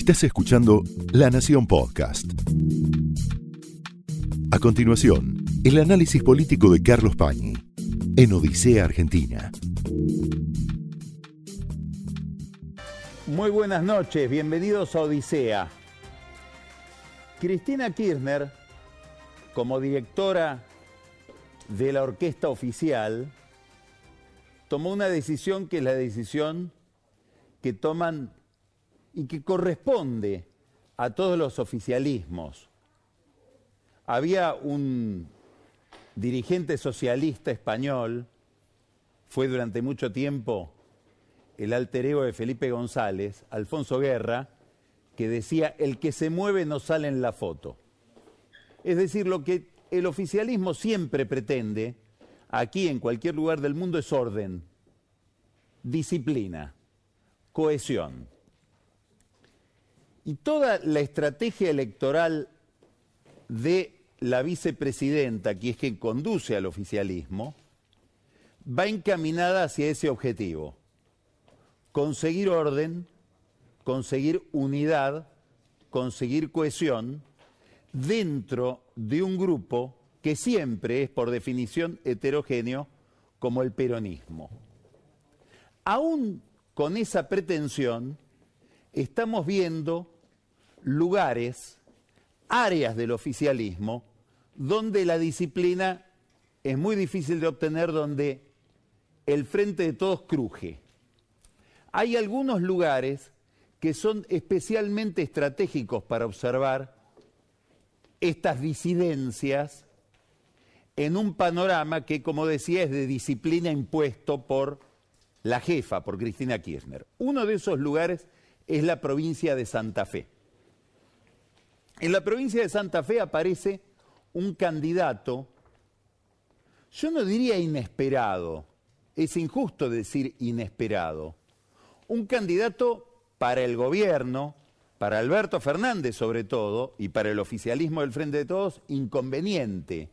Estás escuchando La Nación Podcast. A continuación, el análisis político de Carlos Pañi en Odisea Argentina. Muy buenas noches, bienvenidos a Odisea. Cristina Kirchner, como directora de la orquesta oficial, tomó una decisión que es la decisión que toman y que corresponde a todos los oficialismos. Había un dirigente socialista español, fue durante mucho tiempo el alter ego de Felipe González, Alfonso Guerra, que decía, el que se mueve no sale en la foto. Es decir, lo que el oficialismo siempre pretende, aquí en cualquier lugar del mundo, es orden, disciplina, cohesión. Y toda la estrategia electoral de la vicepresidenta, que es quien conduce al oficialismo, va encaminada hacia ese objetivo. Conseguir orden, conseguir unidad, conseguir cohesión dentro de un grupo que siempre es por definición heterogéneo como el peronismo. Aún con esa pretensión, estamos viendo lugares, áreas del oficialismo, donde la disciplina es muy difícil de obtener, donde el frente de todos cruje. Hay algunos lugares que son especialmente estratégicos para observar estas disidencias en un panorama que, como decía, es de disciplina impuesto por la jefa, por Cristina Kirchner. Uno de esos lugares es la provincia de Santa Fe. En la provincia de Santa Fe aparece un candidato, yo no diría inesperado, es injusto decir inesperado, un candidato para el gobierno, para Alberto Fernández sobre todo, y para el oficialismo del Frente de Todos, inconveniente,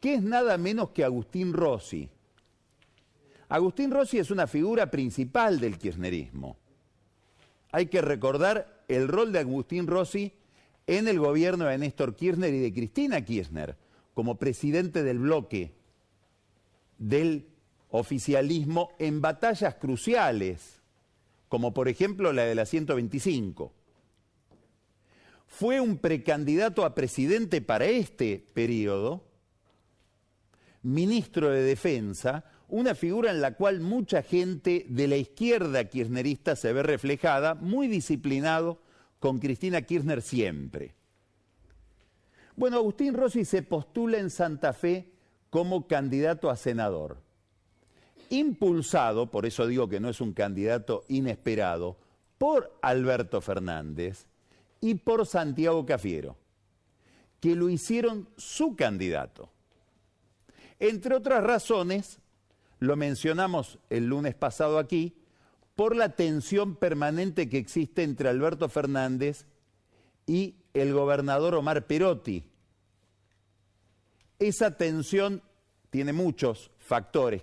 que es nada menos que Agustín Rossi. Agustín Rossi es una figura principal del kirchnerismo hay que recordar el rol de Agustín Rossi en el gobierno de Néstor Kirchner y de Cristina Kirchner, como presidente del bloque del oficialismo en batallas cruciales, como por ejemplo la de la 125. Fue un precandidato a presidente para este periodo, ministro de Defensa, una figura en la cual mucha gente de la izquierda kirchnerista se ve reflejada, muy disciplinado con Cristina Kirchner siempre. Bueno, Agustín Rossi se postula en Santa Fe como candidato a senador, impulsado, por eso digo que no es un candidato inesperado, por Alberto Fernández y por Santiago Cafiero, que lo hicieron su candidato. Entre otras razones, lo mencionamos el lunes pasado aquí, por la tensión permanente que existe entre Alberto Fernández y el gobernador Omar Perotti. Esa tensión tiene muchos factores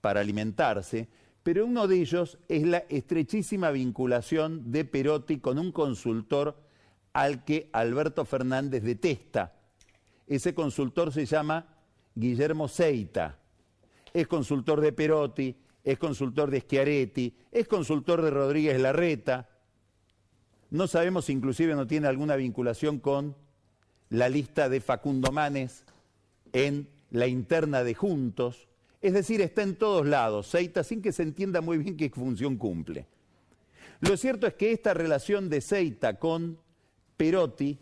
para alimentarse, pero uno de ellos es la estrechísima vinculación de Perotti con un consultor al que Alberto Fernández detesta. Ese consultor se llama Guillermo Seita es consultor de Perotti, es consultor de Schiaretti, es consultor de Rodríguez Larreta. No sabemos si inclusive no tiene alguna vinculación con la lista de Facundo Manes en la interna de Juntos. Es decir, está en todos lados, Seita, sin que se entienda muy bien qué función cumple. Lo cierto es que esta relación de Seita con Perotti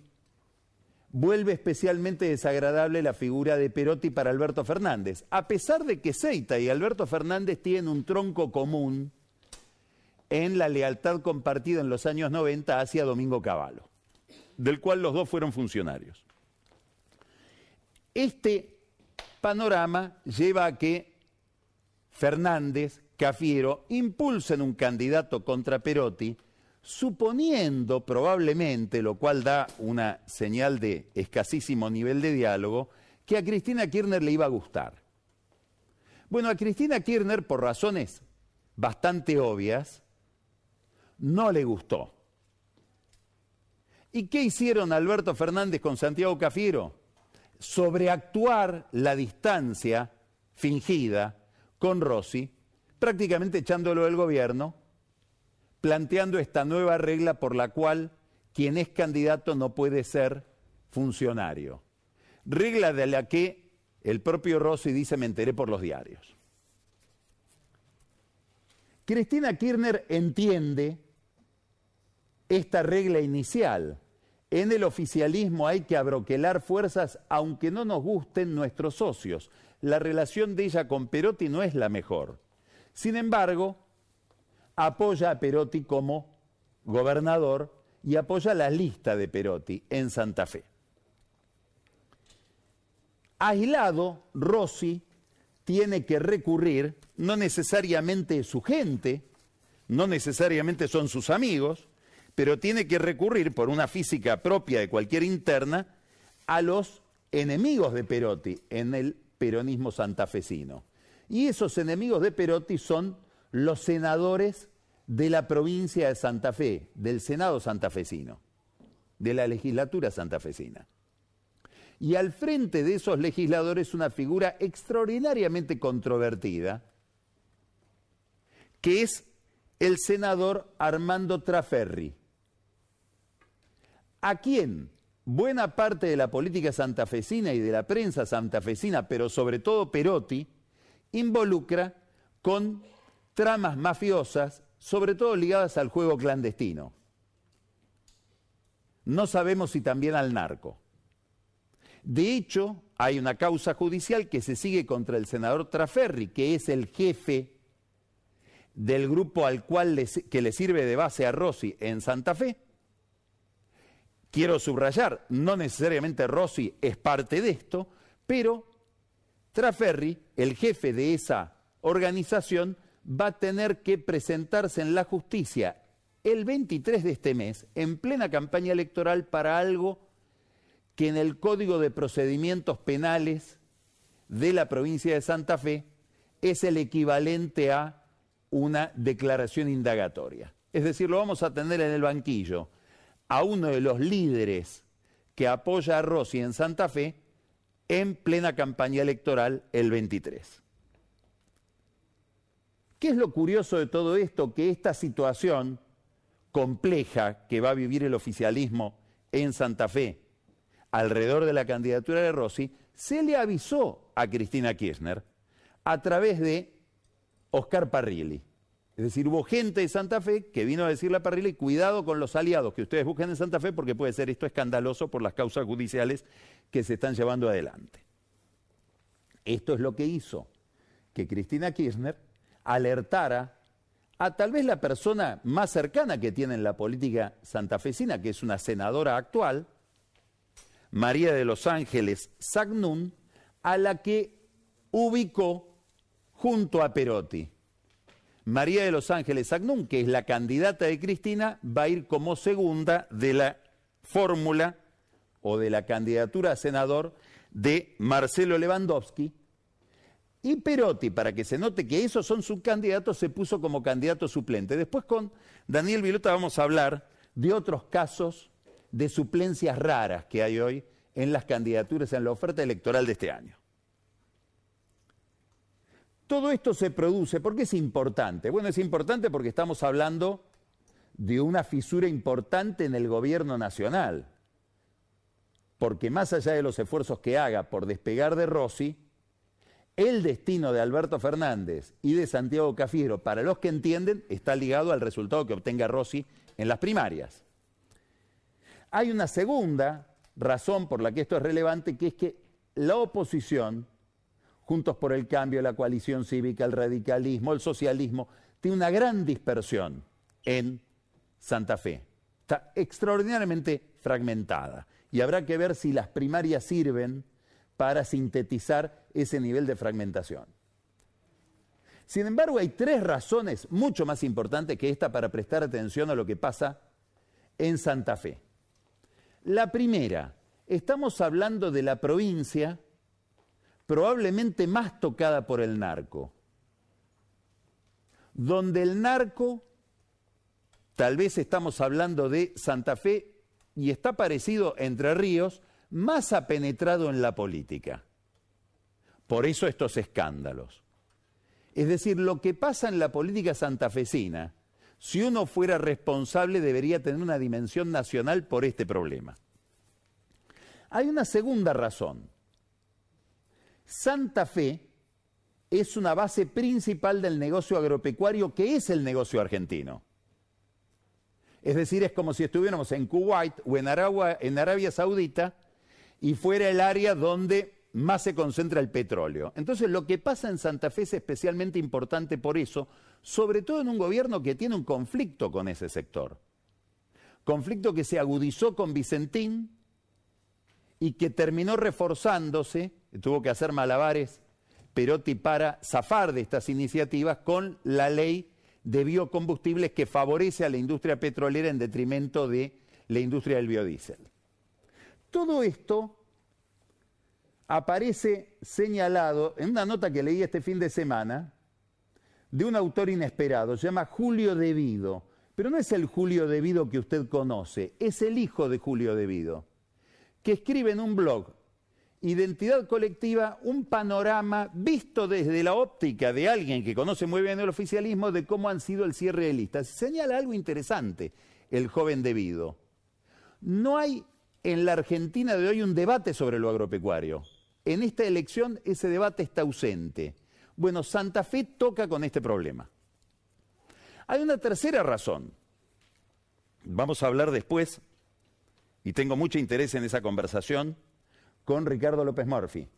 vuelve especialmente desagradable la figura de Perotti para Alberto Fernández, a pesar de que Seita y Alberto Fernández tienen un tronco común en la lealtad compartida en los años 90 hacia Domingo Cavallo, del cual los dos fueron funcionarios. Este panorama lleva a que Fernández, Cafiero, impulsen un candidato contra Perotti suponiendo probablemente, lo cual da una señal de escasísimo nivel de diálogo, que a Cristina Kirchner le iba a gustar. Bueno, a Cristina Kirchner, por razones bastante obvias, no le gustó. ¿Y qué hicieron Alberto Fernández con Santiago Cafiero? Sobreactuar la distancia fingida con Rossi, prácticamente echándolo del gobierno, planteando esta nueva regla por la cual quien es candidato no puede ser funcionario. Regla de la que el propio Rossi dice me enteré por los diarios. Cristina Kirchner entiende esta regla inicial. En el oficialismo hay que abroquelar fuerzas aunque no nos gusten nuestros socios. La relación de ella con Perotti no es la mejor. Sin embargo, apoya a Perotti como gobernador y apoya la lista de Perotti en Santa Fe. Aislado, Rossi tiene que recurrir, no necesariamente su gente, no necesariamente son sus amigos, pero tiene que recurrir por una física propia de cualquier interna a los enemigos de Perotti en el peronismo santafesino. Y esos enemigos de Perotti son los senadores de la provincia de Santa Fe, del Senado santafesino, de la legislatura santafesina. Y al frente de esos legisladores una figura extraordinariamente controvertida, que es el senador Armando Traferri, a quien buena parte de la política santafesina y de la prensa santafesina, pero sobre todo Perotti, involucra con tramas mafiosas sobre todo ligadas al juego clandestino. No sabemos si también al narco. De hecho, hay una causa judicial que se sigue contra el senador Traferri, que es el jefe del grupo al cual le, que le sirve de base a Rossi en Santa Fe. Quiero subrayar, no necesariamente Rossi es parte de esto, pero Traferri, el jefe de esa organización, va a tener que presentarse en la justicia el 23 de este mes, en plena campaña electoral, para algo que en el Código de Procedimientos Penales de la provincia de Santa Fe es el equivalente a una declaración indagatoria. Es decir, lo vamos a tener en el banquillo a uno de los líderes que apoya a Rossi en Santa Fe en plena campaña electoral el 23. ¿Qué es lo curioso de todo esto? Que esta situación compleja que va a vivir el oficialismo en Santa Fe alrededor de la candidatura de Rossi, se le avisó a Cristina Kirchner a través de Oscar Parrilli. Es decir, hubo gente de Santa Fe que vino a decirle a Parrilli, cuidado con los aliados que ustedes busquen en Santa Fe porque puede ser esto escandaloso por las causas judiciales que se están llevando adelante. Esto es lo que hizo que Cristina Kirchner alertara a tal vez la persona más cercana que tiene en la política santafesina, que es una senadora actual, María de los Ángeles Sagnún, a la que ubicó junto a Perotti. María de los Ángeles Sagnún, que es la candidata de Cristina, va a ir como segunda de la fórmula o de la candidatura a senador de Marcelo Lewandowski, y Perotti, para que se note que esos son subcandidatos, se puso como candidato suplente. Después con Daniel Vilota vamos a hablar de otros casos de suplencias raras que hay hoy en las candidaturas, en la oferta electoral de este año. Todo esto se produce, ¿por qué es importante? Bueno, es importante porque estamos hablando de una fisura importante en el gobierno nacional. Porque más allá de los esfuerzos que haga por despegar de Rossi, el destino de Alberto Fernández y de Santiago Cafiero, para los que entienden, está ligado al resultado que obtenga Rossi en las primarias. Hay una segunda razón por la que esto es relevante, que es que la oposición, Juntos por el Cambio, la coalición cívica, el radicalismo, el socialismo, tiene una gran dispersión en Santa Fe. Está extraordinariamente fragmentada. Y habrá que ver si las primarias sirven para sintetizar ese nivel de fragmentación. Sin embargo, hay tres razones mucho más importantes que esta para prestar atención a lo que pasa en Santa Fe. La primera, estamos hablando de la provincia probablemente más tocada por el narco, donde el narco, tal vez estamos hablando de Santa Fe, y está parecido Entre Ríos, más ha penetrado en la política. Por eso estos escándalos. Es decir, lo que pasa en la política santafesina, si uno fuera responsable, debería tener una dimensión nacional por este problema. Hay una segunda razón. Santa Fe es una base principal del negocio agropecuario que es el negocio argentino. Es decir, es como si estuviéramos en Kuwait o en Arabia, en Arabia Saudita y fuera el área donde más se concentra el petróleo. Entonces lo que pasa en Santa Fe es especialmente importante por eso, sobre todo en un gobierno que tiene un conflicto con ese sector. Conflicto que se agudizó con Vicentín y que terminó reforzándose, tuvo que hacer malabares Perotti para zafar de estas iniciativas con la ley de biocombustibles que favorece a la industria petrolera en detrimento de la industria del biodiesel. Todo esto aparece señalado en una nota que leí este fin de semana de un autor inesperado, se llama Julio Devido, pero no es el Julio Devido que usted conoce, es el hijo de Julio Devido, que escribe en un blog identidad colectiva, un panorama visto desde la óptica de alguien que conoce muy bien el oficialismo de cómo han sido el cierre de listas. Señala algo interesante el joven debido. No hay en la Argentina de hoy un debate sobre lo agropecuario. En esta elección ese debate está ausente. Bueno, Santa Fe toca con este problema. Hay una tercera razón. Vamos a hablar después, y tengo mucho interés en esa conversación, con Ricardo López Murphy.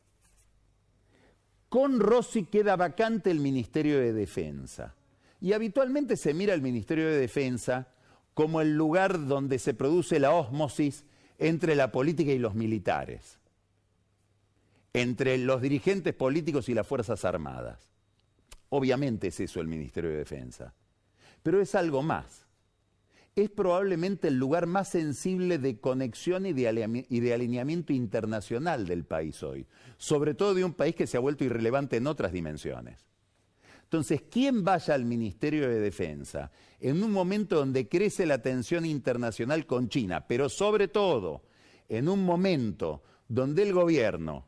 Con Rossi queda vacante el Ministerio de Defensa. Y habitualmente se mira el Ministerio de Defensa como el lugar donde se produce la ósmosis entre la política y los militares, entre los dirigentes políticos y las Fuerzas Armadas. Obviamente es eso el Ministerio de Defensa, pero es algo más es probablemente el lugar más sensible de conexión y de, alineamiento internacional del país hoy, sobre todo de un país que se ha vuelto irrelevante en otras dimensiones. Entonces, ¿quién vaya al Ministerio de Defensa en un momento donde crece la tensión internacional con China, pero sobre todo en un momento donde el gobierno,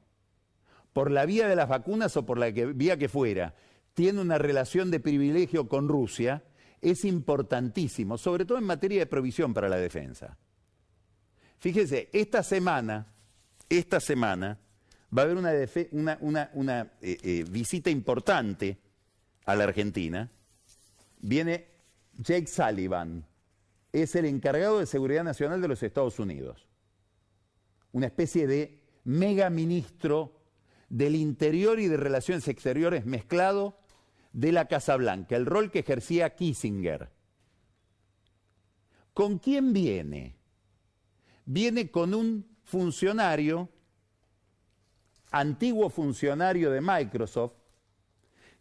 por la vía de las vacunas o por la vía que fuera, tiene una relación de privilegio con Rusia, es importantísimo, sobre todo en materia de provisión para la defensa. Fíjese, esta semana, esta semana va a haber una, eh, eh, visita importante a la Argentina. Viene Jake Sullivan, es el encargado de seguridad nacional de los Estados Unidos. Una especie de mega ministro del Interior y de Relaciones Exteriores mezclado de la Casa Blanca, el rol que ejercía Kissinger. ¿Con quién viene? Viene con un funcionario, antiguo funcionario de Microsoft,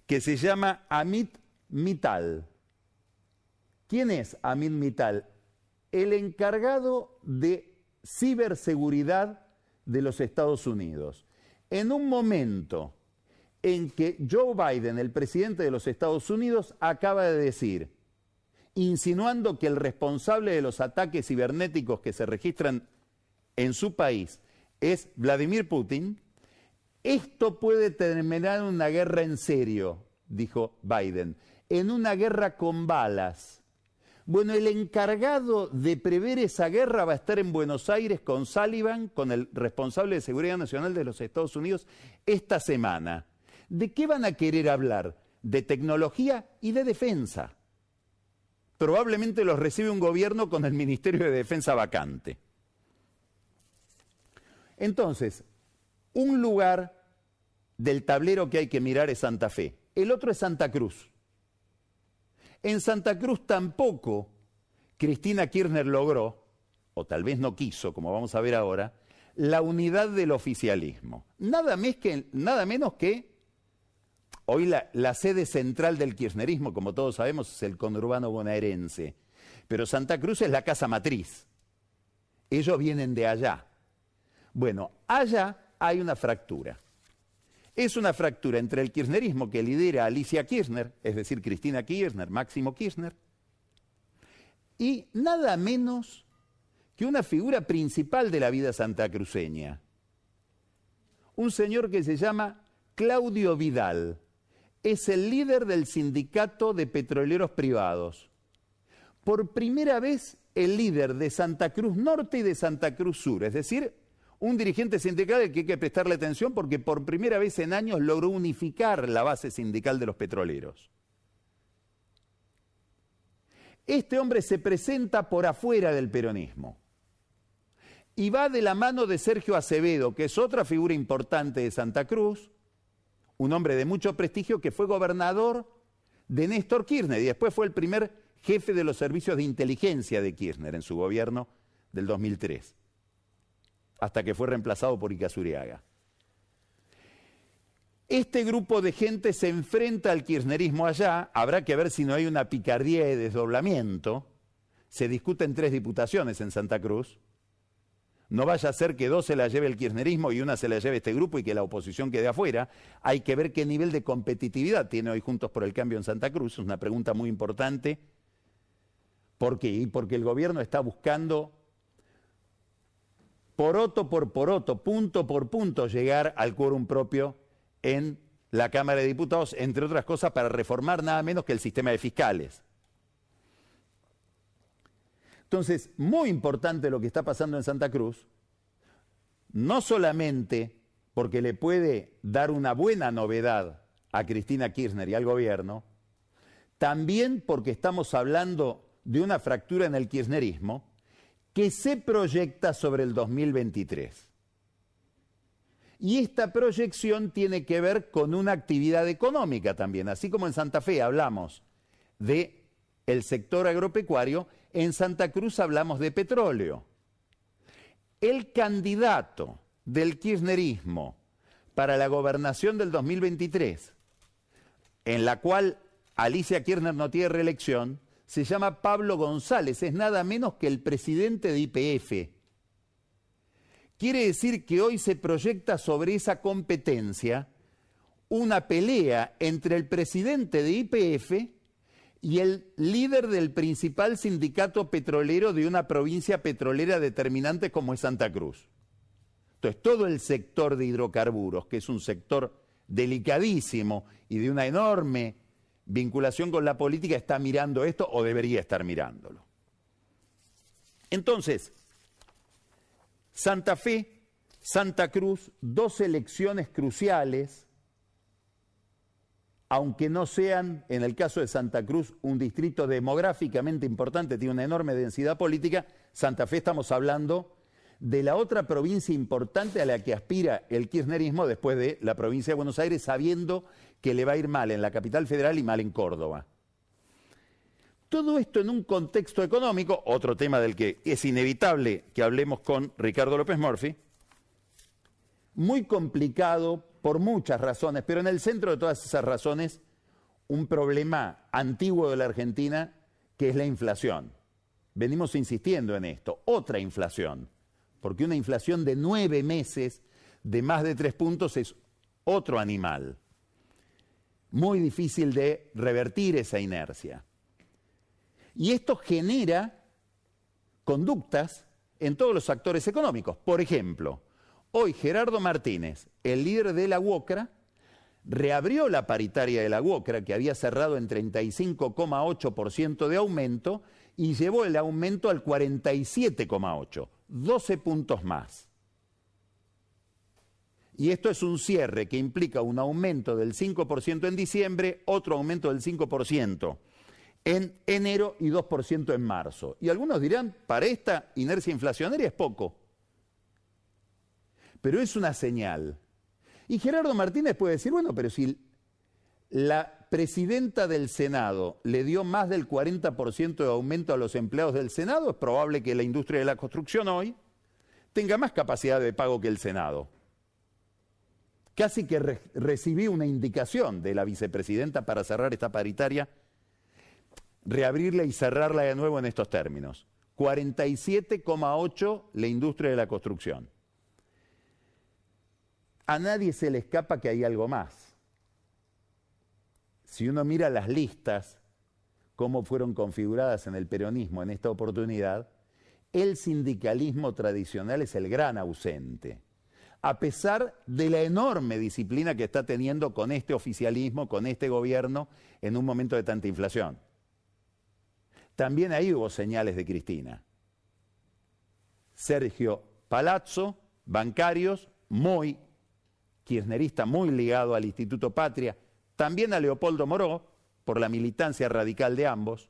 que se llama Amit Mittal. ¿Quién es Amit Mittal? El encargado de ciberseguridad de los Estados Unidos. En un momento en que Joe Biden, el presidente de los Estados Unidos, acaba de decir, insinuando que el responsable de los ataques cibernéticos que se registran en su país es Vladimir Putin, esto puede terminar una guerra en serio, dijo Biden, en una guerra con balas. Bueno, el encargado de prever esa guerra va a estar en Buenos Aires con Sullivan, con el responsable de Seguridad Nacional de los Estados Unidos, esta semana. ¿De qué van a querer hablar? De tecnología y de defensa. Probablemente los recibe un gobierno con el Ministerio de Defensa vacante. Entonces, un lugar del tablero que hay que mirar es Santa Fe, el otro es Santa Cruz. En Santa Cruz tampoco Cristina Kirchner logró, o tal vez no quiso, como vamos a ver ahora, la unidad del oficialismo. Nada, que, nada menos que Hoy la, sede central del kirchnerismo, como todos sabemos, es el conurbano bonaerense. Pero Santa Cruz es la casa matriz. Ellos vienen de allá. Bueno, allá hay una fractura. Es una fractura entre el kirchnerismo que lidera Alicia Kirchner, es decir, Cristina Kirchner, Máximo Kirchner, y nada menos que una figura principal de la vida santacruceña. Un señor que se llama Claudio Vidal. Es el líder del sindicato de petroleros privados. Por primera vez, el líder de Santa Cruz Norte y de Santa Cruz Sur, es decir, un dirigente sindical al que hay que prestarle atención porque por primera vez en años logró unificar la base sindical de los petroleros. Este hombre se presenta por afuera del peronismo y va de la mano de Sergio Acevedo, que es otra figura importante de Santa Cruz, un hombre de mucho prestigio que fue gobernador de Néstor Kirchner y después fue el primer jefe de los servicios de inteligencia de Kirchner en su gobierno del 2003, hasta que fue reemplazado por Icazuriaga. Este grupo de gente se enfrenta al kirchnerismo allá, habrá que ver si no hay una picardía de desdoblamiento. Se discuten tres diputaciones en Santa Cruz. No vaya a ser que dos se la lleve el kirchnerismo y una se la lleve este grupo y que la oposición quede afuera. Hay que ver qué nivel de competitividad tiene hoy Juntos por el Cambio en Santa Cruz. Es una pregunta muy importante. ¿Por qué? Porque el gobierno está buscando poroto por poroto, punto por punto, llegar al quórum propio en la Cámara de Diputados, entre otras cosas, para reformar nada menos que el sistema de fiscales. Entonces, muy importante lo que está pasando en Santa Cruz, no solamente porque le puede dar una buena novedad a Cristina Kirchner y al gobierno, también porque estamos hablando de una fractura en el kirchnerismo que se proyecta sobre el 2023. Y esta proyección tiene que ver con una actividad económica también, así como en Santa Fe hablamos de el sector agropecuario, en Santa Cruz hablamos de petróleo. El candidato del kirchnerismo para la gobernación del 2023, en la cual Alicia Kirchner no tiene reelección, se llama Pablo González, es nada menos que el presidente de IPF, Quiere decir que hoy se proyecta sobre esa competencia una pelea entre el presidente de IPF y el líder del principal sindicato petrolero de una provincia petrolera determinante como es Santa Cruz. Entonces, todo el sector de hidrocarburos, que es un sector delicadísimo y de una enorme vinculación con la política, está mirando esto o debería estar mirándolo. Entonces, Santa Fe, Santa Cruz, dos elecciones cruciales, aunque no sean, en el caso de Santa Cruz, un distrito demográficamente importante, tiene una enorme densidad política, Santa Fe estamos hablando de la otra provincia importante a la que aspira el kirchnerismo después de la provincia de Buenos Aires, sabiendo que le va a ir mal en la capital federal y mal en Córdoba. Todo esto en un contexto económico, otro tema del que es inevitable que hablemos con Ricardo López Murphy, muy complicado por muchas razones, pero en el centro de todas esas razones, un problema antiguo de la Argentina, que es la inflación. Venimos insistiendo en esto, otra inflación, porque una inflación de nueve meses de más de tres puntos es otro animal. Muy difícil de revertir esa inercia. Y esto genera conductas en todos los actores económicos. Por ejemplo, hoy Gerardo Martínez, el líder de la UOCRA, reabrió la paritaria de la UOCRA, que había cerrado en 35,8% de aumento, y llevó el aumento al 47,8%, 12 puntos más. Y esto es un cierre que implica un aumento del 5% en diciembre, otro aumento del 5% en enero y 2% en marzo. Y algunos dirán, para esta inercia inflacionaria es poco. Pero es una señal. Y Gerardo Martínez puede decir, bueno, pero si la presidenta del Senado le dio más del 40% de aumento a los empleados del Senado, es probable que la industria de la construcción hoy tenga más capacidad de pago que el Senado. Casi que recibí una indicación de la vicepresidenta para cerrar esta paritaria reabrirla y cerrarla de nuevo en estos términos. 47,8 la industria de la construcción. A nadie se le escapa que hay algo más. Si uno mira las listas, cómo fueron configuradas en el peronismo en esta oportunidad, el sindicalismo tradicional es el gran ausente, a pesar de la enorme disciplina que está teniendo con este oficialismo, con este gobierno, en un momento de tanta inflación. También ahí hubo señales de Cristina. Sergio Palazzo, bancarios, muy kirchnerista, muy ligado al Instituto Patria, también a Leopoldo Moró, por la militancia radical de ambos,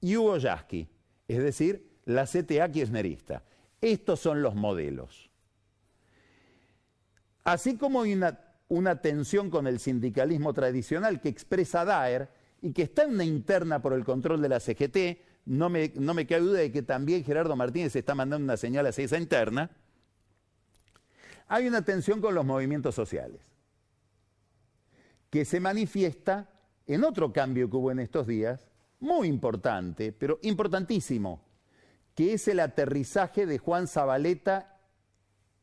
y Hugo Yasky, es decir, la CTA kirchnerista. Estos son los modelos. Así como hay una, tensión con el sindicalismo tradicional que expresa Daer y que está en una interna por el control de la CGT, no me, no me cabe duda de que también Gerardo Martínez está mandando una señal hacia esa interna, hay una tensión con los movimientos sociales, que se manifiesta en otro cambio que hubo en estos días, muy importante, pero importantísimo, que es el aterrizaje de Juan Zabaleta,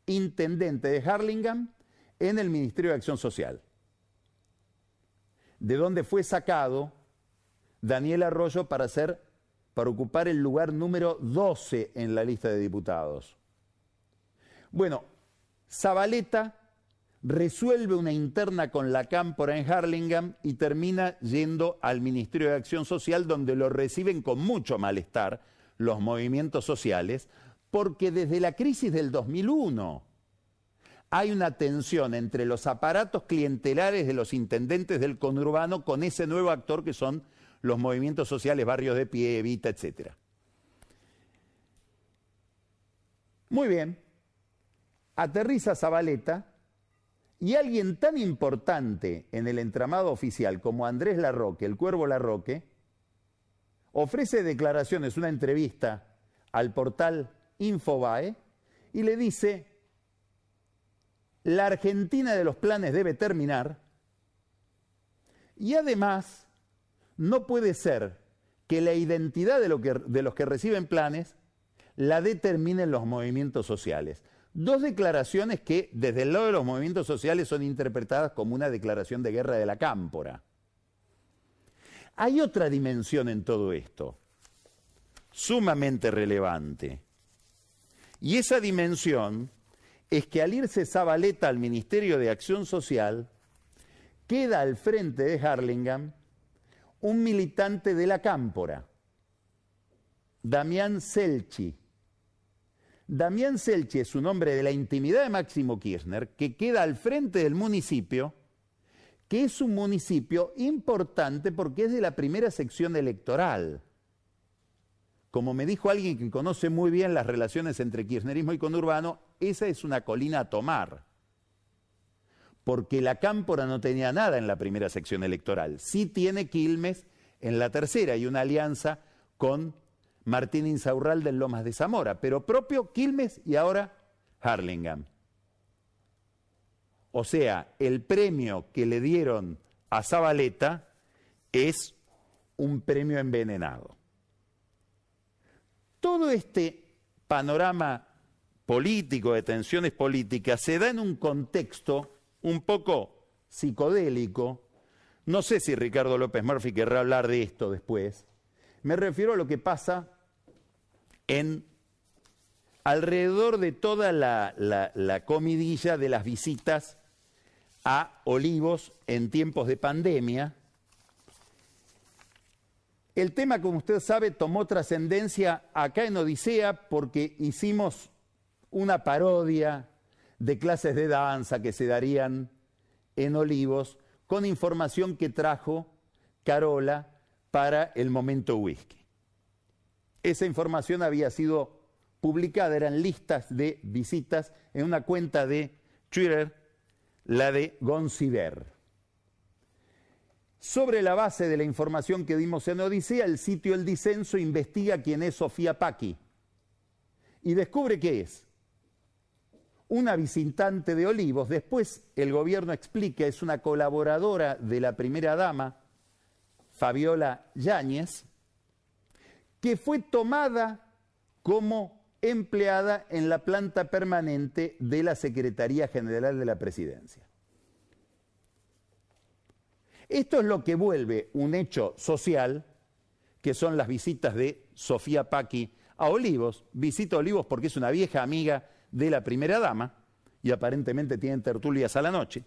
intendente de Harlingham, en el Ministerio de Acción Social, de donde fue sacado Daniel Arroyo para ser para ocupar el lugar número 12 en la lista de diputados. Bueno, Zabaleta resuelve una interna con la Cámpora en Harlingham y termina yendo al Ministerio de Acción Social donde lo reciben con mucho malestar los movimientos sociales, porque desde la crisis del 2001 hay una tensión entre los aparatos clientelares de los intendentes del conurbano con ese nuevo actor que son los movimientos sociales, barrios de pie, Evita, etc. Muy bien, aterriza Zabaleta y alguien tan importante en el entramado oficial como Andrés Larroque, el cuervo Larroque, ofrece declaraciones, una entrevista al portal Infobae y le dice, la Argentina de los planes debe terminar y además no puede ser que la identidad de, los que reciben planes la determinen los movimientos sociales. Dos declaraciones que desde el lado de los movimientos sociales son interpretadas como una declaración de guerra de la cámpora. Hay otra dimensión en todo esto, sumamente relevante. Y esa dimensión es que al irse Zabaleta al Ministerio de Acción Social, queda al frente de Harlingham un militante de la Cámpora, Damián Selchi. Damián Selchi es un hombre de la intimidad de Máximo Kirchner que queda al frente del municipio, que es un municipio importante porque es de la primera sección electoral. Como me dijo alguien que conoce muy bien las relaciones entre kirchnerismo y conurbano, esa es una colina a tomar porque la Cámpora no tenía nada en la primera sección electoral. Sí tiene Quilmes en la tercera y una alianza con Martín Insaurral del Lomas de Zamora, pero propio Quilmes y ahora Harlingham. O sea, el premio que le dieron a Zabaleta es un premio envenenado. Todo este panorama político, de tensiones políticas, se da en un contexto un poco psicodélico. No sé si Ricardo López Murphy querrá hablar de esto después. Me refiero a lo que pasa en alrededor de toda la, la, comidilla de las visitas a Olivos en tiempos de pandemia. El tema, como usted sabe, tomó trascendencia acá en Odisea porque hicimos una parodia de clases de danza que se darían en Olivos con información que trajo Carola para el momento whisky. Esa información había sido publicada, eran listas de visitas en una cuenta de Twitter, la de Gonciber. Sobre la base de la información que dimos en Odisea, el sitio El Disenso investiga quién es Sofía Paqui y descubre qué es una visitante de Olivos, después el gobierno explica, es una colaboradora de la primera dama, Fabiola Yáñez, que fue tomada como empleada en la planta permanente de la Secretaría General de la Presidencia. Esto es lo que vuelve un hecho social, que son las visitas de Sofía Paqui a Olivos, visita a Olivos porque es una vieja amiga de la primera dama y aparentemente tienen tertulias a la noche.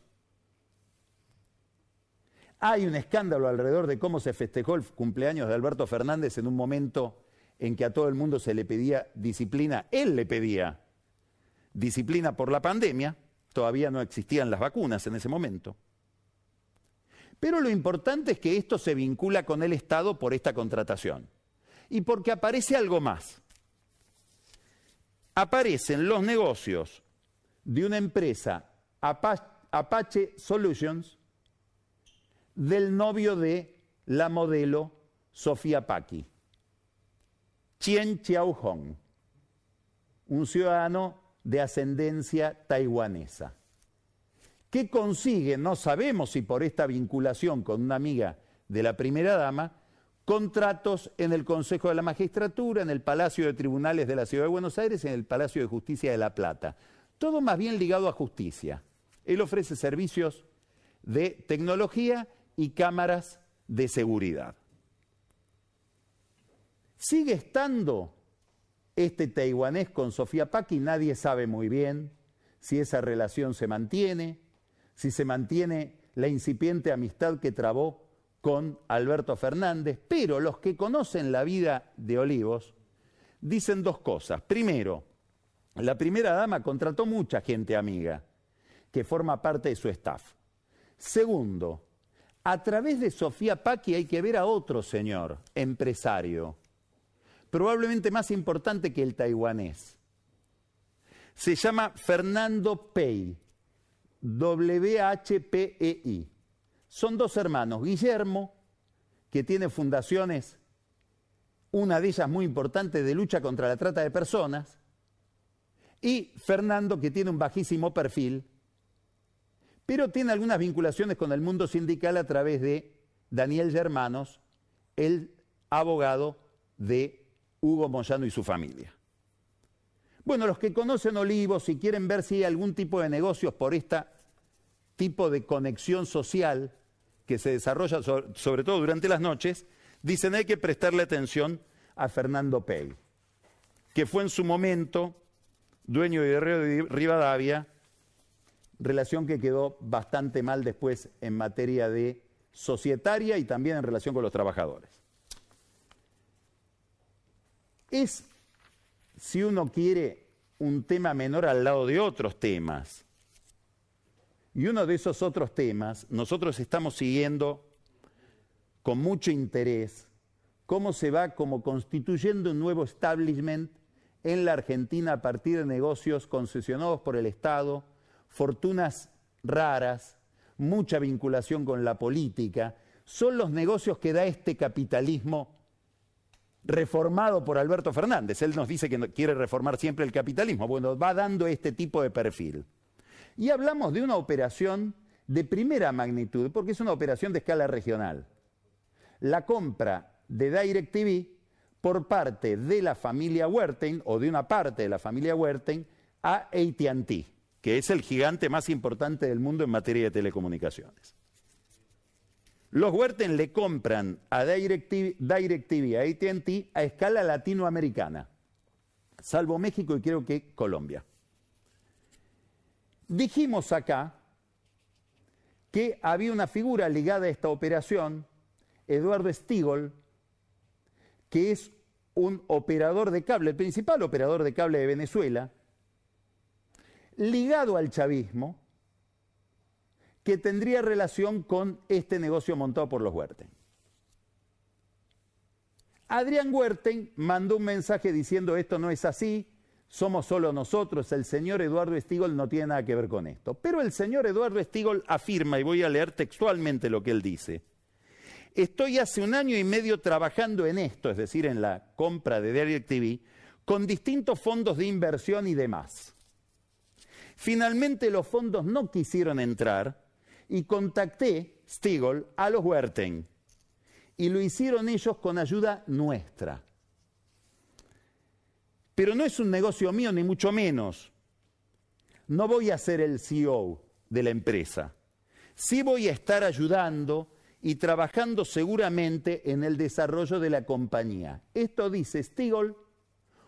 Hay un escándalo alrededor de cómo se festejó el cumpleaños de Alberto Fernández en un momento en que a todo el mundo se le pedía disciplina. Él le pedía disciplina por la pandemia, todavía no existían las vacunas en ese momento. Pero lo importante es que esto se vincula con el Estado por esta contratación. Y porque aparece algo más. Aparecen los negocios de una empresa Apache Solutions del novio de la modelo Sofía Paki, Chien Chiao Hong, un ciudadano de ascendencia taiwanesa. ¿Qué consigue? No sabemos si por esta vinculación con una amiga de la primera dama, contratos en el Consejo de la Magistratura, en el Palacio de Tribunales de la Ciudad de Buenos Aires, en el Palacio de Justicia de La Plata. Todo más bien ligado a justicia. Él ofrece servicios de tecnología y cámaras de seguridad. Sigue estando este taiwanés con Sofía Paki, nadie sabe muy bien si esa relación se mantiene, si se mantiene la incipiente amistad que trabó con Alberto Fernández, pero los que conocen la vida de Olivos dicen dos cosas. Primero, la primera dama contrató mucha gente amiga que forma parte de su staff. Segundo, a través de Sofía Paqui hay que ver a otro señor, empresario, probablemente más importante que el taiwanés. Se llama Fernando Pei, W-H-P-E-I. Son dos hermanos, Guillermo, que tiene fundaciones, una de ellas muy importante de lucha contra la trata de personas, y Fernando, que tiene un bajísimo perfil, pero tiene algunas vinculaciones con el mundo sindical a través de Daniel Germanos, el abogado de Hugo Moyano y su familia. Bueno, los que conocen Olivos, si quieren ver si hay algún tipo de negocios por este tipo de conexión social que se desarrolla sobre todo durante las noches, dicen hay que prestarle atención a Fernando Pell, que fue en su momento dueño de Guerrero de Rivadavia, relación que quedó bastante mal después en materia de societaria y también en relación con los trabajadores. Es, si uno quiere, un tema menor al lado de otros temas. Y uno de esos otros temas, nosotros estamos siguiendo con mucho interés cómo se va como constituyendo un nuevo establishment en la Argentina a partir de negocios concesionados por el Estado, fortunas raras, mucha vinculación con la política, son los negocios que da este capitalismo reformado por Alberto Fernández. Él nos dice que quiere reformar siempre el capitalismo. Bueno, va dando este tipo de perfil. Y hablamos de una operación de primera magnitud, porque es una operación de escala regional. La compra de DirecTV por parte de la familia Werten o de una parte de la familia Werten a ATT que es el gigante más importante del mundo en materia de telecomunicaciones. Los Werten le compran a DirecTV, DirecTV a ATT a escala latinoamericana, salvo México y creo que Colombia. Dijimos acá que había una figura ligada a esta operación, Eduardo Stigol, que es un operador de cable, el principal operador de cable de Venezuela, ligado al chavismo que tendría relación con este negocio montado por los Huerten. Adrián Huerten mandó un mensaje diciendo esto no es así, somos solo nosotros, el señor Eduardo Estigol no tiene nada que ver con esto. Pero el señor Eduardo Estigol afirma, y voy a leer textualmente lo que él dice, estoy hace un año y medio trabajando en esto, es decir, en la compra de DirecTV, con distintos fondos de inversión y demás. Finalmente los fondos no quisieron entrar y contacté, Stigol, a los Werten. Y lo hicieron ellos con ayuda nuestra. Pero no es un negocio mío, ni mucho menos. No voy a ser el CEO de la empresa. Sí voy a estar ayudando y trabajando seguramente en el desarrollo de la compañía. Esto dice Stigol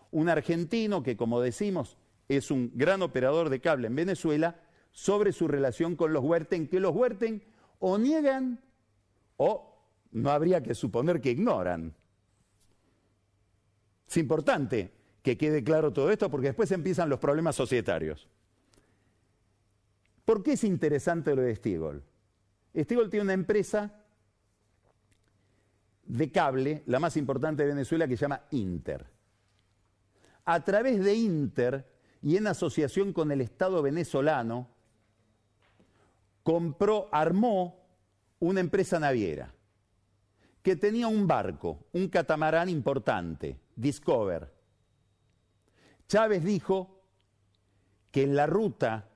un argentino que, como decimos, es un gran operador de cable en Venezuela, sobre su relación con los Huerten, que los Huerten o niegan o no habría que suponer que ignoran. Es importante que quede claro todo esto porque después empiezan los problemas societarios. ¿Por qué es interesante lo de Stigol? Stigol tiene una empresa de cable, la más importante de Venezuela, que se llama Inter. A través de Inter y en asociación con el Estado venezolano, compró, armó una empresa naviera que tenía un barco, un catamarán importante, Discover. Chávez dijo que en la ruta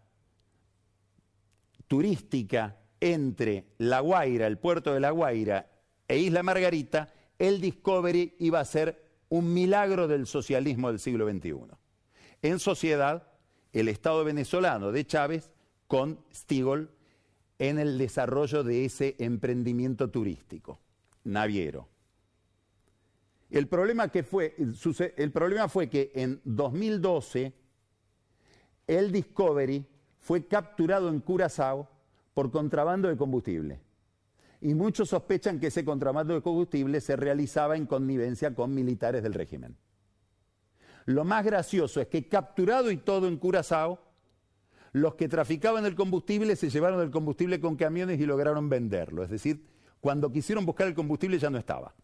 turística entre La Guaira, el puerto de La Guaira e Isla Margarita, el Discovery iba a ser un milagro del socialismo del siglo XXI. En sociedad, el Estado venezolano de Chávez con Stigol en el desarrollo de ese emprendimiento turístico, naviero. El problema, que fue, el problema fue que en 2012 el Discovery fue capturado en Curazao por contrabando de combustible. Y muchos sospechan que ese contrabando de combustible se realizaba en connivencia con militares del régimen. Lo más gracioso es que capturado y todo en Curazao, los que traficaban el combustible se llevaron el combustible con camiones y lograron venderlo. Es decir, cuando quisieron buscar el combustible ya no estaba.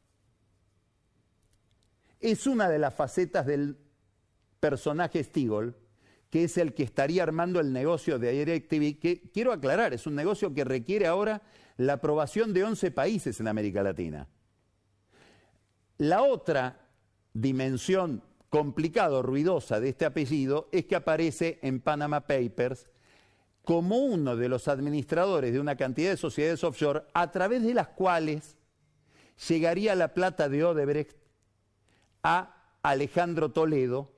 Es una de las facetas del personaje Stigol, que es el que estaría armando el negocio de DirecTV, que quiero aclarar, es un negocio que requiere ahora la aprobación de 11 países en América Latina. La otra dimensión complicado, ruidosa de este apellido es que aparece en Panama Papers como uno de los administradores de una cantidad de sociedades offshore a través de las cuales llegaría la plata de Odebrecht a Alejandro Toledo,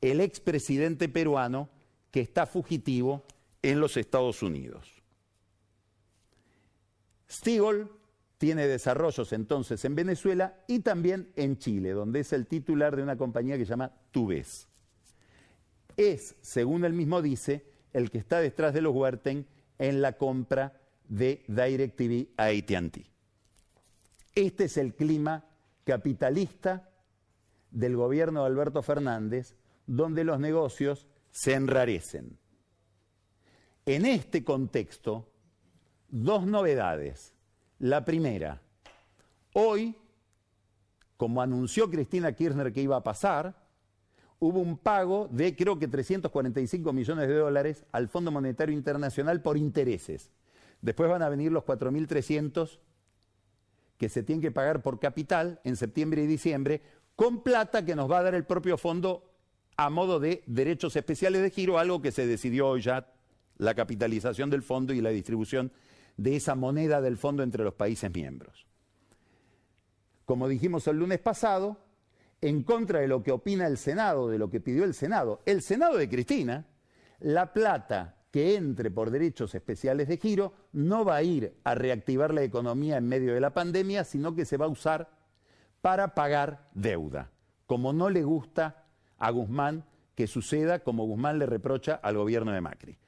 el expresidente peruano que está fugitivo en los Estados Unidos. Stigol tiene desarrollos entonces en Venezuela y también en Chile, donde es el titular de una compañía que se llama Tubes. Es, según él mismo dice, el que está detrás de los Huerten en la compra de DirecTV a AT&T. Este es el clima capitalista del gobierno de Alberto Fernández, donde los negocios se enrarecen. En este contexto, dos novedades la primera, hoy, como anunció Cristina Kirchner que iba a pasar, hubo un pago de creo que 345 millones de dólares al Fondo Monetario Internacional por intereses. Después van a venir los 4.300 que se tienen que pagar por capital en septiembre y diciembre, con plata que nos va a dar el propio fondo a modo de derechos especiales de giro, algo que se decidió hoy ya, la capitalización del fondo y la distribución de esa moneda del fondo entre los países miembros. Como dijimos el lunes pasado, en contra de lo que opina el Senado, de lo que pidió el Senado, el Senado de Cristina, la plata que entre por derechos especiales de giro no va a ir a reactivar la economía en medio de la pandemia, sino que se va a usar para pagar deuda, como no le gusta a Guzmán que suceda como Guzmán le reprocha al gobierno de Macri.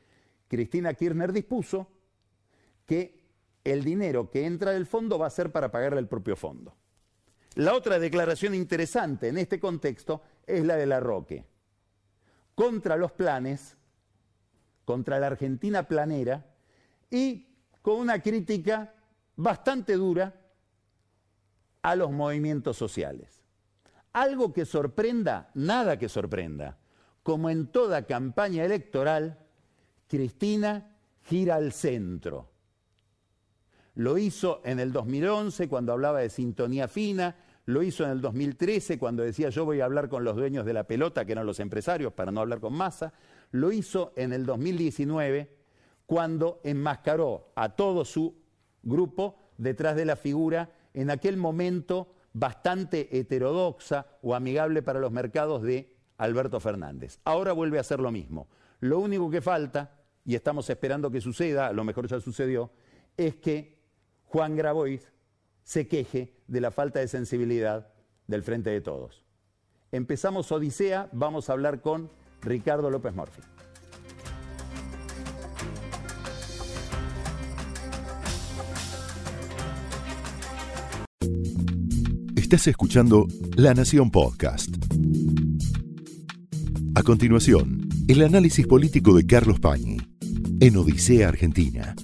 Cristina Kirchner dispuso que el dinero que entra del fondo va a ser para pagarle al propio fondo. La otra declaración interesante en este contexto es la de la Roque. Contra los planes, contra la Argentina planera y con una crítica bastante dura a los movimientos sociales. Algo que sorprenda, nada que sorprenda. Como en toda campaña electoral, Cristina gira al centro lo hizo en el 2011 cuando hablaba de sintonía fina, lo hizo en el 2013 cuando decía yo voy a hablar con los dueños de la pelota, que eran los empresarios, para no hablar con masa. Lo hizo en el 2019 cuando enmascaró a todo su grupo detrás de la figura en aquel momento bastante heterodoxa o amigable para los mercados de Alberto Fernández. Ahora vuelve a hacer lo mismo. Lo único que falta, y estamos esperando que suceda, a lo mejor ya sucedió, es que Juan Grabois se queje de la falta de sensibilidad del Frente de Todos. Empezamos Odisea, vamos a hablar con Ricardo López Morfi. Estás escuchando La Nación Podcast. A continuación, el análisis político de Carlos Pañi en Odisea Argentina.